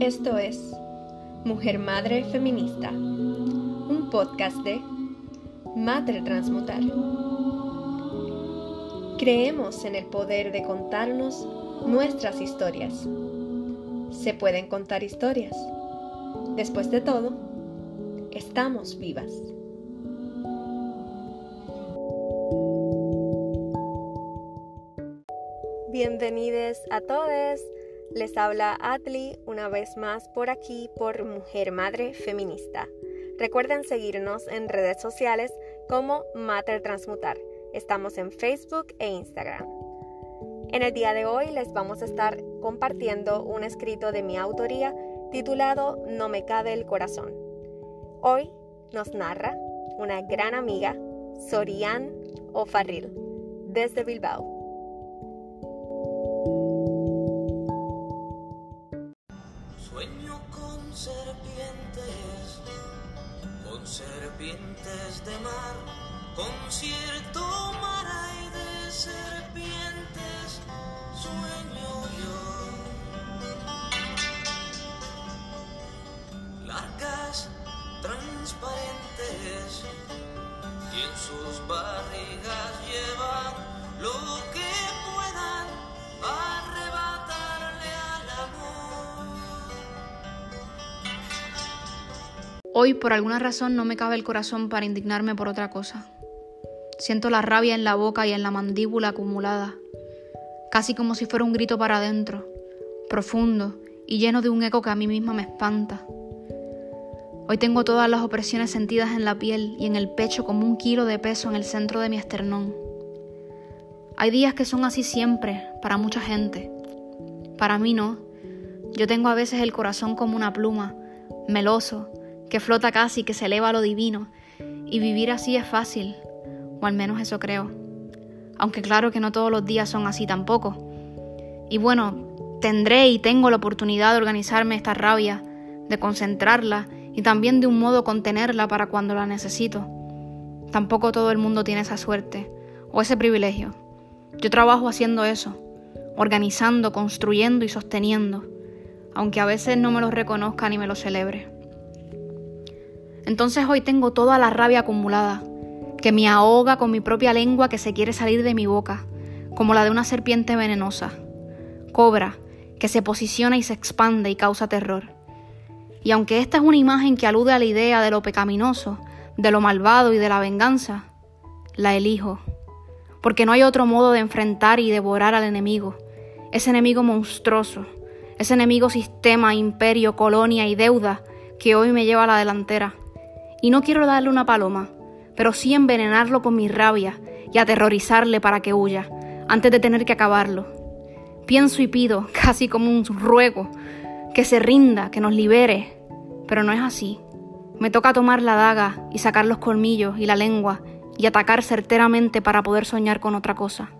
Esto es Mujer Madre Feminista, un podcast de Madre Transmutar. Creemos en el poder de contarnos nuestras historias. Se pueden contar historias. Después de todo, estamos vivas. Bienvenidos a todos. Les habla Atli una vez más por aquí por Mujer Madre Feminista. Recuerden seguirnos en redes sociales como Mater Transmutar. Estamos en Facebook e Instagram. En el día de hoy les vamos a estar compartiendo un escrito de mi autoría titulado No me cabe el corazón. Hoy nos narra una gran amiga, Sorian Ofarril, desde Bilbao. Serpientes de mar, concierto mar hay de serpientes, sueño yo. Largas, transparentes, y en sus barrigas llevan Hoy por alguna razón no me cabe el corazón para indignarme por otra cosa. Siento la rabia en la boca y en la mandíbula acumulada, casi como si fuera un grito para adentro, profundo y lleno de un eco que a mí misma me espanta. Hoy tengo todas las opresiones sentidas en la piel y en el pecho como un kilo de peso en el centro de mi esternón. Hay días que son así siempre, para mucha gente. Para mí no. Yo tengo a veces el corazón como una pluma, meloso, que flota casi, que se eleva a lo divino, y vivir así es fácil, o al menos eso creo. Aunque claro que no todos los días son así tampoco. Y bueno, tendré y tengo la oportunidad de organizarme esta rabia, de concentrarla y también de un modo contenerla para cuando la necesito. Tampoco todo el mundo tiene esa suerte o ese privilegio. Yo trabajo haciendo eso, organizando, construyendo y sosteniendo, aunque a veces no me lo reconozca ni me lo celebre. Entonces hoy tengo toda la rabia acumulada, que me ahoga con mi propia lengua que se quiere salir de mi boca, como la de una serpiente venenosa. Cobra, que se posiciona y se expande y causa terror. Y aunque esta es una imagen que alude a la idea de lo pecaminoso, de lo malvado y de la venganza, la elijo, porque no hay otro modo de enfrentar y devorar al enemigo, ese enemigo monstruoso, ese enemigo sistema, imperio, colonia y deuda que hoy me lleva a la delantera y no quiero darle una paloma, pero sí envenenarlo con mi rabia y aterrorizarle para que huya, antes de tener que acabarlo. Pienso y pido, casi como un ruego, que se rinda, que nos libere, pero no es así. Me toca tomar la daga y sacar los colmillos y la lengua y atacar certeramente para poder soñar con otra cosa.